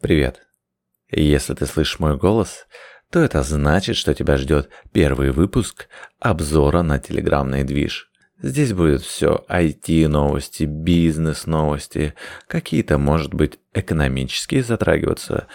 Привет. Если ты слышишь мой голос, то это значит, что тебя ждет первый выпуск обзора на телеграммный движ. Здесь будет все IT-новости, бизнес-новости, какие-то, может быть, экономические затрагиваться.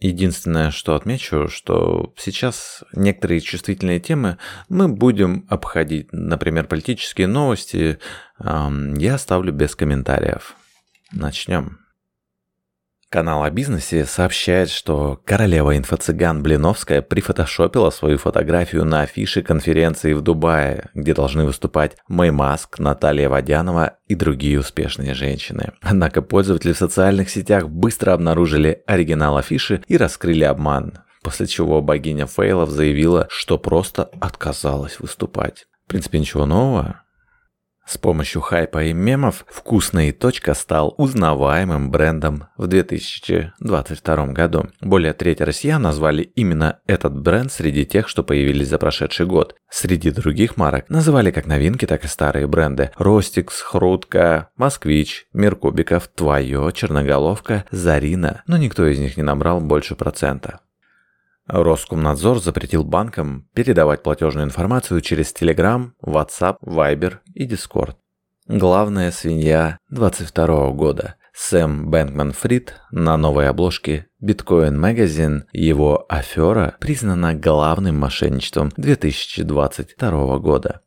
Единственное, что отмечу, что сейчас некоторые чувствительные темы мы будем обходить, например, политические новости, я оставлю без комментариев. Начнем. Канал о бизнесе сообщает, что королева инфо-цыган Блиновская прифотошопила свою фотографию на афише конференции в Дубае, где должны выступать Мэй Маск, Наталья Водянова и другие успешные женщины. Однако пользователи в социальных сетях быстро обнаружили оригинал афиши и раскрыли обман, после чего богиня фейлов заявила, что просто отказалась выступать. В принципе, ничего нового. С помощью хайпа и мемов «Вкусная точка» стал узнаваемым брендом в 2022 году. Более трети россиян назвали именно этот бренд среди тех, что появились за прошедший год. Среди других марок называли как новинки, так и старые бренды. Ростикс, Хрутка, Москвич, Меркубиков, Твое, Черноголовка, Зарина, но никто из них не набрал больше процента. Роскомнадзор запретил банкам передавать платежную информацию через Telegram, WhatsApp, Viber и Discord. Главная свинья 22 года. Сэм Бэнкман Фрид на новой обложке Bitcoin Magazine его афера признана главным мошенничеством 2022 года.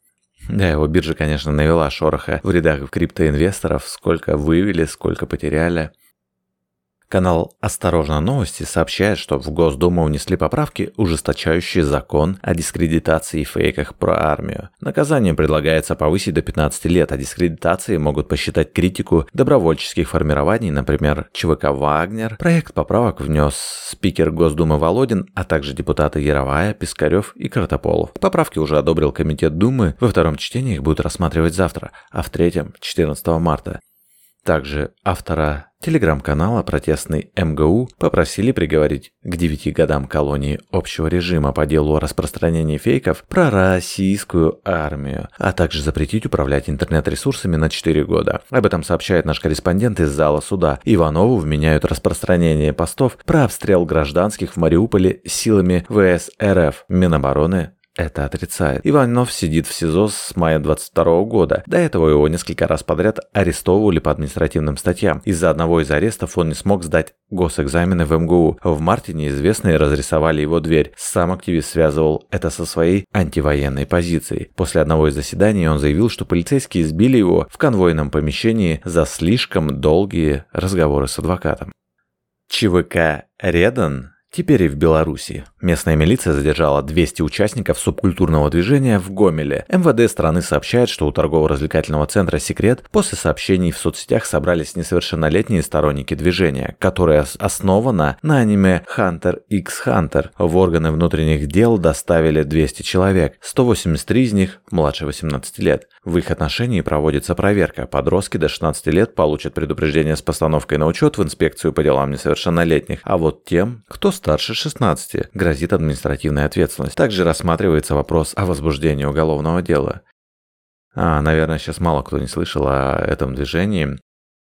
Да, его биржа, конечно, навела шороха в рядах криптоинвесторов, сколько вывели, сколько потеряли. Канал «Осторожно новости» сообщает, что в Госдуму унесли поправки, ужесточающие закон о дискредитации и фейках про армию. Наказание предлагается повысить до 15 лет, а дискредитации могут посчитать критику добровольческих формирований, например, ЧВК «Вагнер». Проект поправок внес спикер Госдумы Володин, а также депутаты Яровая, Пискарев и Картополов. Поправки уже одобрил Комитет Думы, во втором чтении их будут рассматривать завтра, а в третьем – 14 марта. Также автора телеграм-канала протестный МГУ попросили приговорить к 9 годам колонии общего режима по делу о распространении фейков про российскую армию, а также запретить управлять интернет-ресурсами на 4 года. Об этом сообщает наш корреспондент из зала суда. Иванову вменяют распространение постов про обстрел гражданских в Мариуполе силами ВС РФ. Минобороны это отрицает. Иванов сидит в СИЗО с мая 22 года. До этого его несколько раз подряд арестовывали по административным статьям. Из-за одного из арестов он не смог сдать госэкзамены в МГУ. В марте неизвестные разрисовали его дверь. Сам активист связывал это со своей антивоенной позицией. После одного из заседаний он заявил, что полицейские избили его в конвойном помещении за слишком долгие разговоры с адвокатом. ЧВК «Редан» Теперь и в Беларуси. Местная милиция задержала 200 участников субкультурного движения в Гомеле. МВД страны сообщает, что у торгово-развлекательного центра «Секрет» после сообщений в соцсетях собрались несовершеннолетние сторонники движения, которое основано на аниме Hunter x Hunter. В органы внутренних дел доставили 200 человек, 183 из них младше 18 лет. В их отношении проводится проверка. Подростки до 16 лет получат предупреждение с постановкой на учет в инспекцию по делам несовершеннолетних, а вот тем, кто старше 16, грозит административная ответственность. Также рассматривается вопрос о возбуждении уголовного дела. А, наверное, сейчас мало кто не слышал о этом движении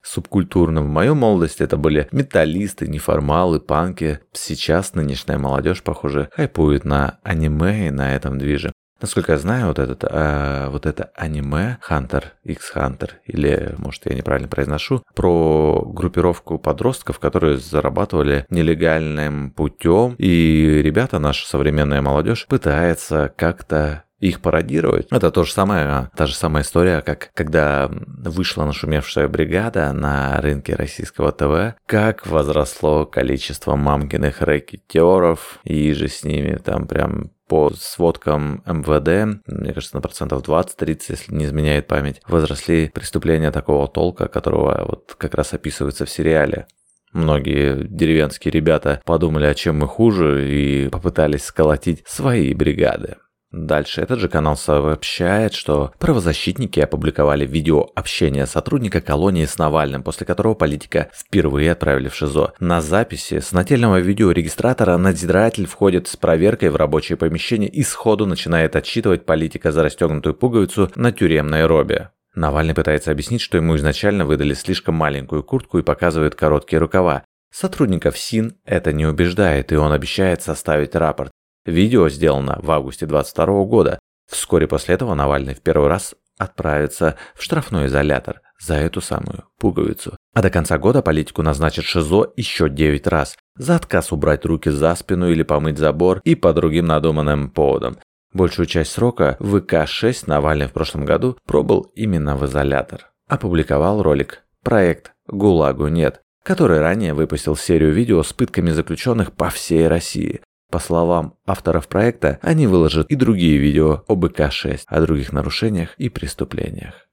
субкультурном. В мою молодость это были металлисты, неформалы, панки. Сейчас нынешняя молодежь, похоже, хайпует на аниме и на этом движе. Насколько я знаю, вот, этот, э, вот это аниме Hunter x Hunter, или, может, я неправильно произношу, про группировку подростков, которые зарабатывали нелегальным путем, и ребята, наша современная молодежь, пытается как-то их пародировать. Это то же самое, та же самая история, как когда вышла нашумевшая бригада на рынке российского ТВ, как возросло количество мамкиных рэкетеров, и же с ними там прям по сводкам МВД, мне кажется, на процентов 20-30, если не изменяет память, возросли преступления такого толка, которого вот как раз описывается в сериале. Многие деревенские ребята подумали, о чем мы хуже, и попытались сколотить свои бригады. Дальше этот же канал сообщает, что правозащитники опубликовали видео общения сотрудника колонии с Навальным, после которого политика впервые отправили в ШИЗО. На записи с нательного видеорегистратора надзиратель входит с проверкой в рабочее помещение и сходу начинает отчитывать политика за расстегнутую пуговицу на тюремной робе. Навальный пытается объяснить, что ему изначально выдали слишком маленькую куртку и показывает короткие рукава. Сотрудников СИН это не убеждает, и он обещает составить рапорт. Видео сделано в августе 22 года. Вскоре после этого Навальный в первый раз отправится в штрафной изолятор за эту самую пуговицу. А до конца года политику назначат ШИЗО еще 9 раз за отказ убрать руки за спину или помыть забор и по другим надуманным поводам. Большую часть срока в ВК-6 Навальный в прошлом году пробыл именно в изолятор. Опубликовал ролик «Проект ГУЛАГу нет», который ранее выпустил серию видео с пытками заключенных по всей России. По словам авторов проекта, они выложат и другие видео об ИК-6, о других нарушениях и преступлениях.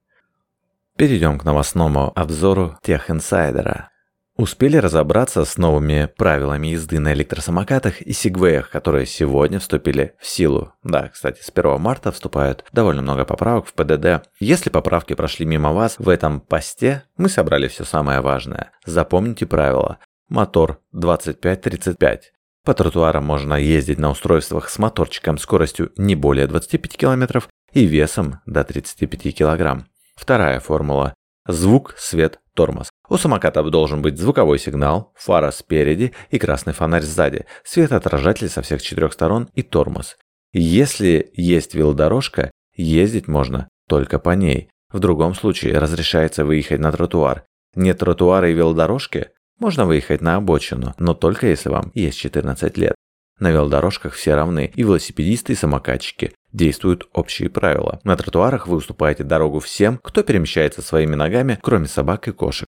Перейдем к новостному обзору Техинсайдера. Успели разобраться с новыми правилами езды на электросамокатах и сегвеях, которые сегодня вступили в силу. Да, кстати, с 1 марта вступают довольно много поправок в ПДД. Если поправки прошли мимо вас, в этом посте мы собрали все самое важное. Запомните правила. Мотор 25-35. По тротуарам можно ездить на устройствах с моторчиком скоростью не более 25 км и весом до 35 кг. Вторая формула. Звук, свет, тормоз. У самоката должен быть звуковой сигнал, фара спереди и красный фонарь сзади, светоотражатель со всех четырех сторон и тормоз. Если есть велодорожка, ездить можно только по ней. В другом случае разрешается выехать на тротуар. Нет тротуара и велодорожки, можно выехать на обочину, но только если вам есть 14 лет. На велодорожках все равны, и велосипедисты, и самокатчики. Действуют общие правила. На тротуарах вы уступаете дорогу всем, кто перемещается своими ногами, кроме собак и кошек.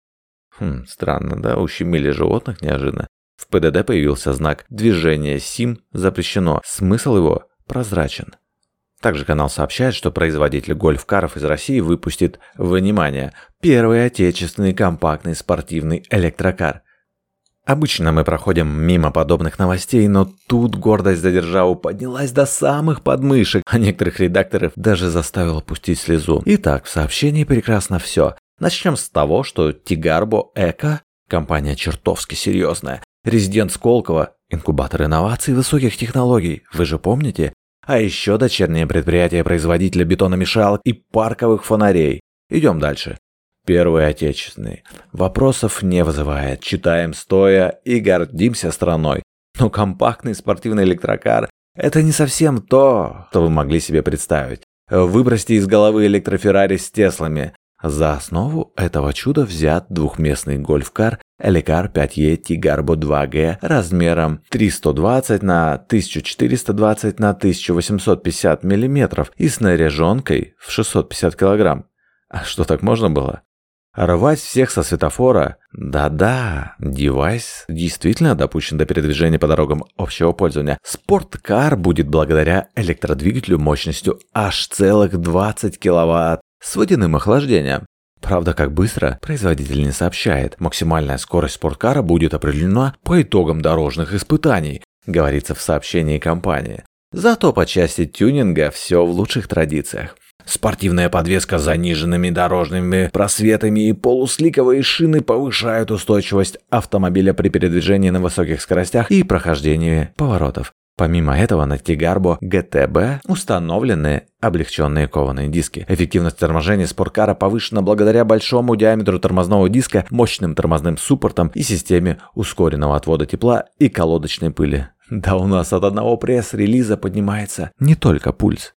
Хм, странно, да? Ущемили животных неожиданно. В ПДД появился знак «Движение СИМ запрещено». Смысл его прозрачен. Также канал сообщает, что производитель гольф-каров из России выпустит, внимание, первый отечественный компактный спортивный электрокар. Обычно мы проходим мимо подобных новостей, но тут гордость за державу поднялась до самых подмышек, а некоторых редакторов даже заставила пустить слезу. Итак, в сообщении прекрасно все. Начнем с того, что Тигарбо Эко, компания чертовски серьезная, резидент Сколково, инкубатор инноваций высоких технологий, вы же помните? А еще дочернее предприятие производителя бетономешалок и парковых фонарей. Идем дальше. Первый отечественный. Вопросов не вызывает. Читаем стоя и гордимся страной. Но компактный спортивный электрокар – это не совсем то, что вы могли себе представить. Выбросьте из головы электроферрари с Теслами. За основу этого чуда взят двухместный гольф-кар Эликар 5E Tigarbo 2G размером 320 на 1420 на 1850 мм и снаряженкой в 650 кг. А что так можно было? Рвать всех со светофора? Да-да, девайс действительно допущен до передвижения по дорогам общего пользования. Спорткар будет благодаря электродвигателю мощностью аж целых 20 киловатт с водяным охлаждением. Правда, как быстро, производитель не сообщает. Максимальная скорость спорткара будет определена по итогам дорожных испытаний, говорится в сообщении компании. Зато по части тюнинга все в лучших традициях. Спортивная подвеска с заниженными дорожными просветами и полусликовые шины повышают устойчивость автомобиля при передвижении на высоких скоростях и прохождении поворотов. Помимо этого на Тигарбо GTB установлены облегченные кованые диски. Эффективность торможения спорткара повышена благодаря большому диаметру тормозного диска, мощным тормозным суппортам и системе ускоренного отвода тепла и колодочной пыли. Да у нас от одного пресс-релиза поднимается не только пульс.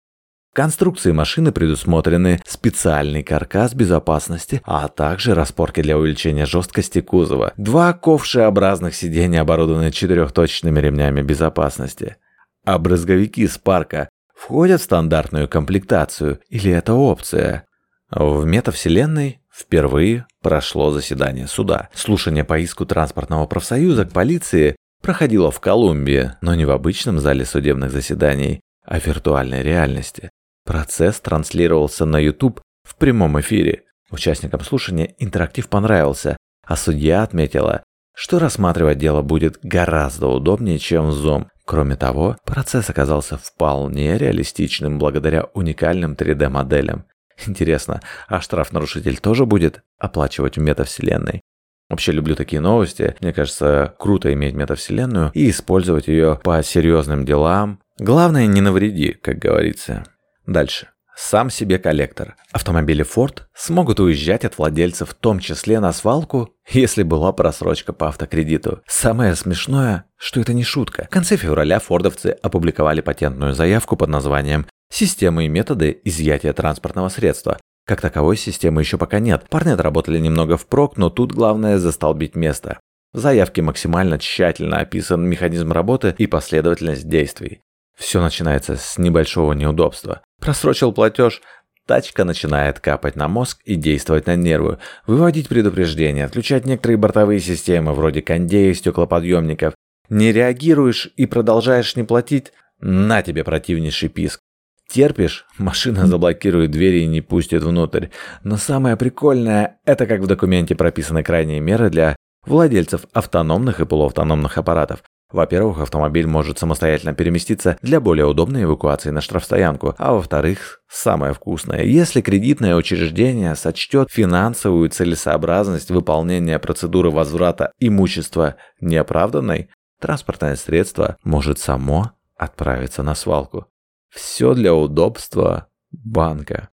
Конструкции машины предусмотрены специальный каркас безопасности, а также распорки для увеличения жесткости кузова. Два ковшеобразных сиденья оборудованы четырехточными ремнями безопасности. А брызговики с парка входят в стандартную комплектацию или это опция? В метавселенной впервые прошло заседание суда. Слушание по иску транспортного профсоюза к полиции проходило в Колумбии, но не в обычном зале судебных заседаний, а в виртуальной реальности. Процесс транслировался на YouTube в прямом эфире. Участникам слушания интерактив понравился, а судья отметила, что рассматривать дело будет гораздо удобнее, чем в Zoom. Кроме того, процесс оказался вполне реалистичным благодаря уникальным 3D-моделям. Интересно, а штраф-нарушитель тоже будет оплачивать в метавселенной? Вообще люблю такие новости. Мне кажется, круто иметь метавселенную и использовать ее по серьезным делам. Главное, не навреди, как говорится. Дальше. сам себе коллектор. Автомобили Ford смогут уезжать от владельцев в том числе на свалку, если была просрочка по автокредиту. Самое смешное, что это не шутка. В конце февраля фордовцы опубликовали патентную заявку под названием «Системы и методы изъятия транспортного средства». Как таковой системы еще пока нет. Парни отработали немного впрок, но тут главное застолбить место. В заявке максимально тщательно описан механизм работы и последовательность действий. Все начинается с небольшого неудобства. Просрочил платеж, тачка начинает капать на мозг и действовать на нервы, выводить предупреждения, отключать некоторые бортовые системы, вроде кондеев, стеклоподъемников. Не реагируешь и продолжаешь не платить, на тебе противнейший писк. Терпишь, машина заблокирует двери и не пустит внутрь. Но самое прикольное, это как в документе прописаны крайние меры для владельцев автономных и полуавтономных аппаратов. Во-первых, автомобиль может самостоятельно переместиться для более удобной эвакуации на штрафстоянку, а во-вторых, самое вкусное, если кредитное учреждение сочтет финансовую целесообразность выполнения процедуры возврата имущества неоправданной, транспортное средство может само отправиться на свалку. Все для удобства банка.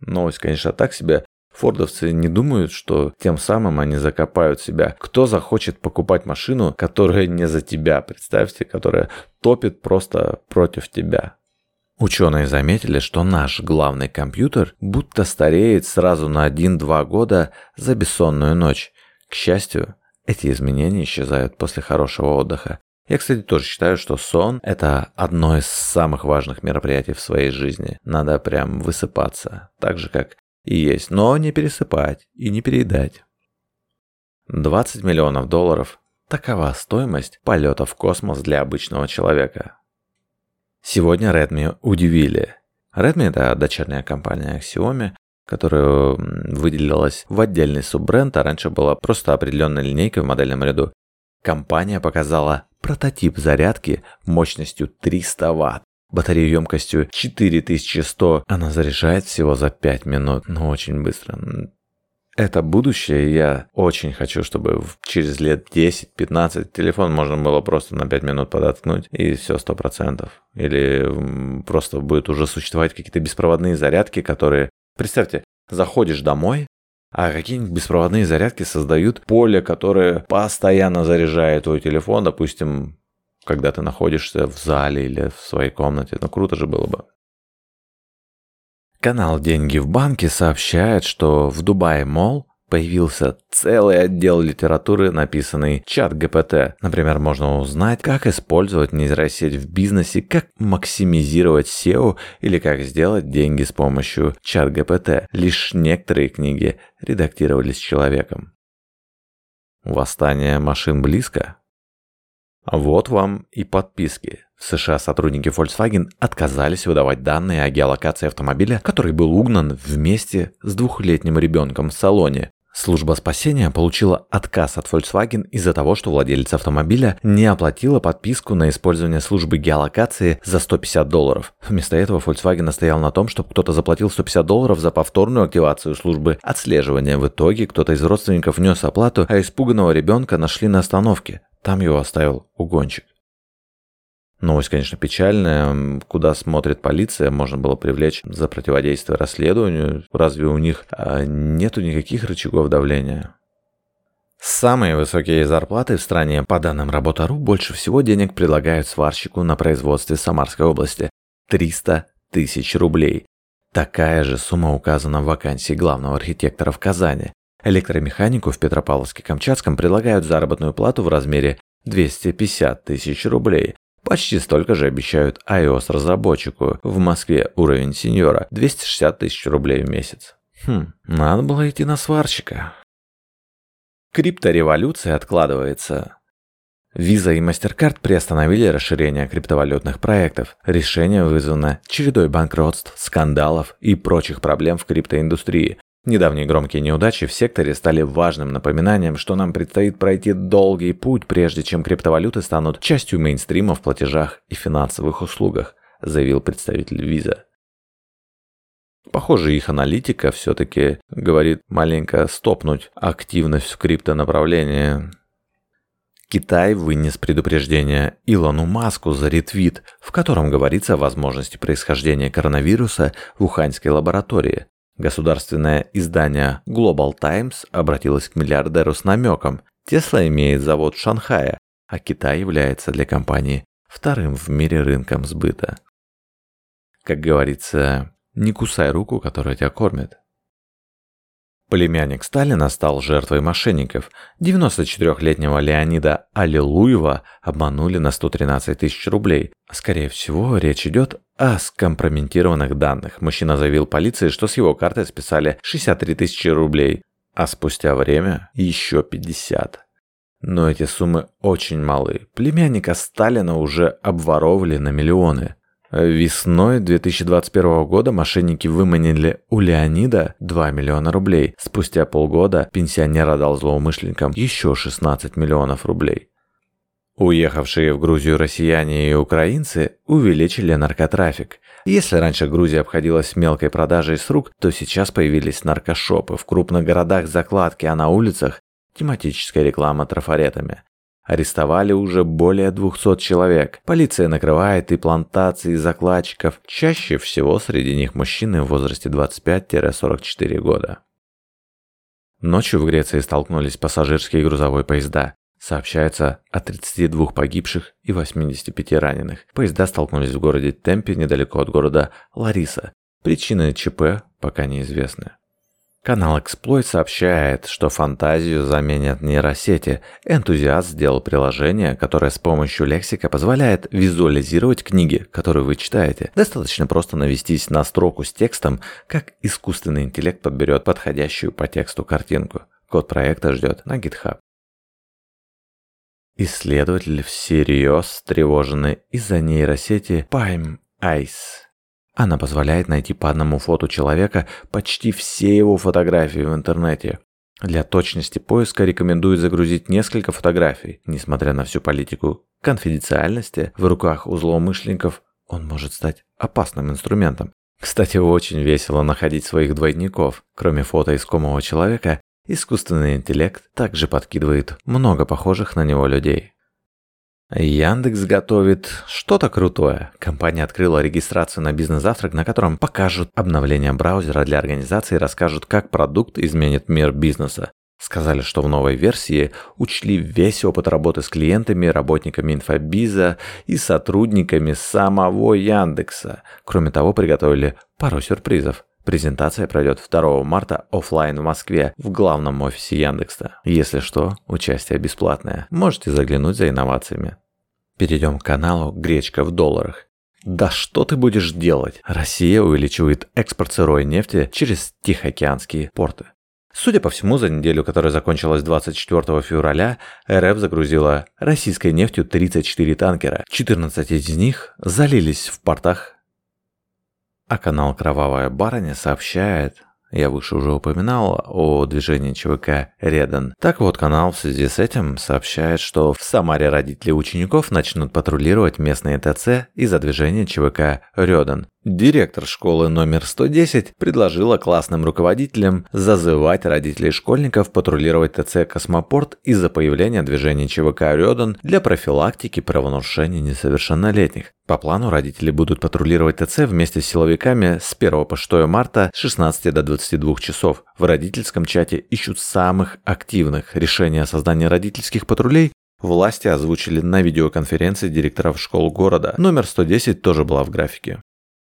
Новость, конечно, так себе, Фордовцы не думают, что тем самым они закопают себя. Кто захочет покупать машину, которая не за тебя, представьте, которая топит просто против тебя? Ученые заметили, что наш главный компьютер будто стареет сразу на 1-2 года за бессонную ночь. К счастью, эти изменения исчезают после хорошего отдыха. Я, кстати, тоже считаю, что сон – это одно из самых важных мероприятий в своей жизни. Надо прям высыпаться, так же, как и есть, но не пересыпать и не переедать. 20 миллионов долларов – такова стоимость полета в космос для обычного человека. Сегодня Redmi удивили. Redmi – это дочерняя компания Xiaomi, которая выделилась в отдельный суббренд, а раньше была просто определенной линейкой в модельном ряду. Компания показала прототип зарядки мощностью 300 Вт. Батарею емкостью 4100 она заряжает всего за 5 минут, но очень быстро. Это будущее, я очень хочу, чтобы через лет 10-15 телефон можно было просто на 5 минут подоткнуть, и все 100%. Или просто будет уже существовать какие-то беспроводные зарядки, которые... Представьте, заходишь домой, а какие-нибудь беспроводные зарядки создают поле, которое постоянно заряжает твой телефон, допустим, когда ты находишься в зале или в своей комнате. Ну, круто же было бы. Канал «Деньги в банке» сообщает, что в Дубае Мол появился целый отдел литературы, написанный чат ГПТ. Например, можно узнать, как использовать нейросеть в бизнесе, как максимизировать SEO или как сделать деньги с помощью чат ГПТ. Лишь некоторые книги редактировались человеком. Восстание машин близко? Вот вам и подписки. В США сотрудники Volkswagen отказались выдавать данные о геолокации автомобиля, который был угнан вместе с двухлетним ребенком в салоне. Служба спасения получила отказ от Volkswagen из-за того, что владелец автомобиля не оплатила подписку на использование службы геолокации за 150 долларов. Вместо этого Volkswagen настоял на том, чтобы кто-то заплатил 150 долларов за повторную активацию службы отслеживания. В итоге кто-то из родственников внес оплату, а испуганного ребенка нашли на остановке. Там его оставил угонщик. Новость, конечно, печальная. Куда смотрит полиция, можно было привлечь за противодействие расследованию. Разве у них а, нету никаких рычагов давления? Самые высокие зарплаты в стране, по данным Работа.ру, больше всего денег предлагают сварщику на производстве Самарской области – 300 тысяч рублей. Такая же сумма указана в вакансии главного архитектора в Казани. Электромеханику в Петропавловске-Камчатском предлагают заработную плату в размере 250 тысяч рублей. Почти столько же обещают iOS-разработчику. В Москве уровень сеньора 260 тысяч рублей в месяц. Хм, надо было идти на сварщика. Криптореволюция откладывается. Visa и MasterCard приостановили расширение криптовалютных проектов. Решение вызвано чередой банкротств, скандалов и прочих проблем в криптоиндустрии. Недавние громкие неудачи в секторе стали важным напоминанием, что нам предстоит пройти долгий путь, прежде чем криптовалюты станут частью мейнстрима в платежах и финансовых услугах, заявил представитель Visa. Похоже, их аналитика все-таки говорит маленько стопнуть активность в криптонаправлении. Китай вынес предупреждение Илону Маску за ретвит, в котором говорится о возможности происхождения коронавируса в уханьской лаборатории. Государственное издание Global Times обратилось к миллиардеру с намеком. Тесла имеет завод в Шанхае, а Китай является для компании вторым в мире рынком сбыта. Как говорится, не кусай руку, которая тебя кормит. Племянник Сталина стал жертвой мошенников. 94-летнего Леонида Аллилуева обманули на 113 тысяч рублей. Скорее всего, речь идет о скомпрометированных данных. Мужчина заявил полиции, что с его карты списали 63 тысячи рублей, а спустя время еще 50. Но эти суммы очень малы. Племянника Сталина уже обворовывали на миллионы. Весной 2021 года мошенники выманили у Леонида 2 миллиона рублей. Спустя полгода пенсионер отдал злоумышленникам еще 16 миллионов рублей. Уехавшие в Грузию россияне и украинцы увеличили наркотрафик. Если раньше Грузия обходилась мелкой продажей с рук, то сейчас появились наркошопы в крупных городах закладки, а на улицах тематическая реклама трафаретами. Арестовали уже более 200 человек. Полиция накрывает и плантации закладчиков. Чаще всего среди них мужчины в возрасте 25-44 года. Ночью в Греции столкнулись пассажирские и грузовые поезда. Сообщается о 32 погибших и 85 раненых. Поезда столкнулись в городе Темпе, недалеко от города Лариса. Причины ЧП пока неизвестны. Канал Exploit сообщает, что фантазию заменят нейросети. Энтузиаст сделал приложение, которое с помощью лексика позволяет визуализировать книги, которые вы читаете. Достаточно просто навестись на строку с текстом, как искусственный интеллект подберет подходящую по тексту картинку. Код проекта ждет на GitHub. Исследователи всерьез встревожены из-за нейросети Pime Ice. Она позволяет найти по одному фото человека почти все его фотографии в интернете. Для точности поиска рекомендуют загрузить несколько фотографий. Несмотря на всю политику конфиденциальности, в руках у злоумышленников он может стать опасным инструментом. Кстати, очень весело находить своих двойников. Кроме фото искомого человека, искусственный интеллект также подкидывает много похожих на него людей. Яндекс готовит что-то крутое. Компания открыла регистрацию на бизнес-завтрак, на котором покажут обновление браузера для организации и расскажут, как продукт изменит мир бизнеса. Сказали, что в новой версии учли весь опыт работы с клиентами, работниками инфобиза и сотрудниками самого Яндекса. Кроме того, приготовили пару сюрпризов. Презентация пройдет 2 марта офлайн в Москве в главном офисе Яндекса. Если что, участие бесплатное. Можете заглянуть за инновациями. Перейдем к каналу «Гречка в долларах». Да что ты будешь делать? Россия увеличивает экспорт сырой нефти через Тихоокеанские порты. Судя по всему, за неделю, которая закончилась 24 февраля, РФ загрузила российской нефтью 34 танкера. 14 из них залились в портах. А канал «Кровавая барыня» сообщает, я выше уже упоминал о движении ЧВК «Редан». Так вот, канал в связи с этим сообщает, что в Самаре родители учеников начнут патрулировать местные ТЦ из-за движения ЧВК «Редан». Директор школы номер 110 предложила классным руководителям зазывать родителей школьников патрулировать ТЦ «Космопорт» из-за появления движения ЧВК «Рёдан» для профилактики правонарушений несовершеннолетних. По плану родители будут патрулировать ТЦ вместе с силовиками с 1 по 6 марта с 16 до 22 часов. В родительском чате ищут самых активных. Решение о создании родительских патрулей власти озвучили на видеоконференции директоров школ города. Номер 110 тоже была в графике.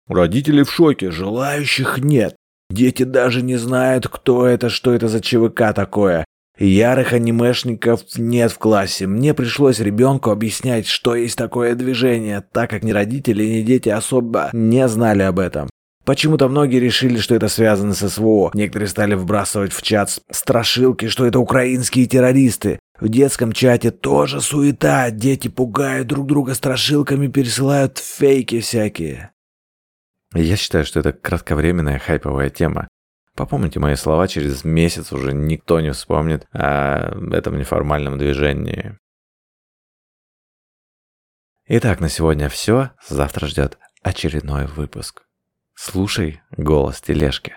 Родители в шоке, желающих нет. Дети даже не знают, кто это, что это за ЧВК такое. Ярых анимешников нет в классе. Мне пришлось ребенку объяснять, что есть такое движение, так как ни родители, ни дети особо не знали об этом. Почему-то многие решили, что это связано с СВО. Некоторые стали вбрасывать в чат страшилки, что это украинские террористы. В детском чате тоже суета. Дети пугают друг друга страшилками, пересылают фейки всякие. Я считаю, что это кратковременная хайповая тема. Попомните мои слова, через месяц уже никто не вспомнит о этом неформальном движении. Итак, на сегодня все. Завтра ждет очередной выпуск. Слушай голос тележки.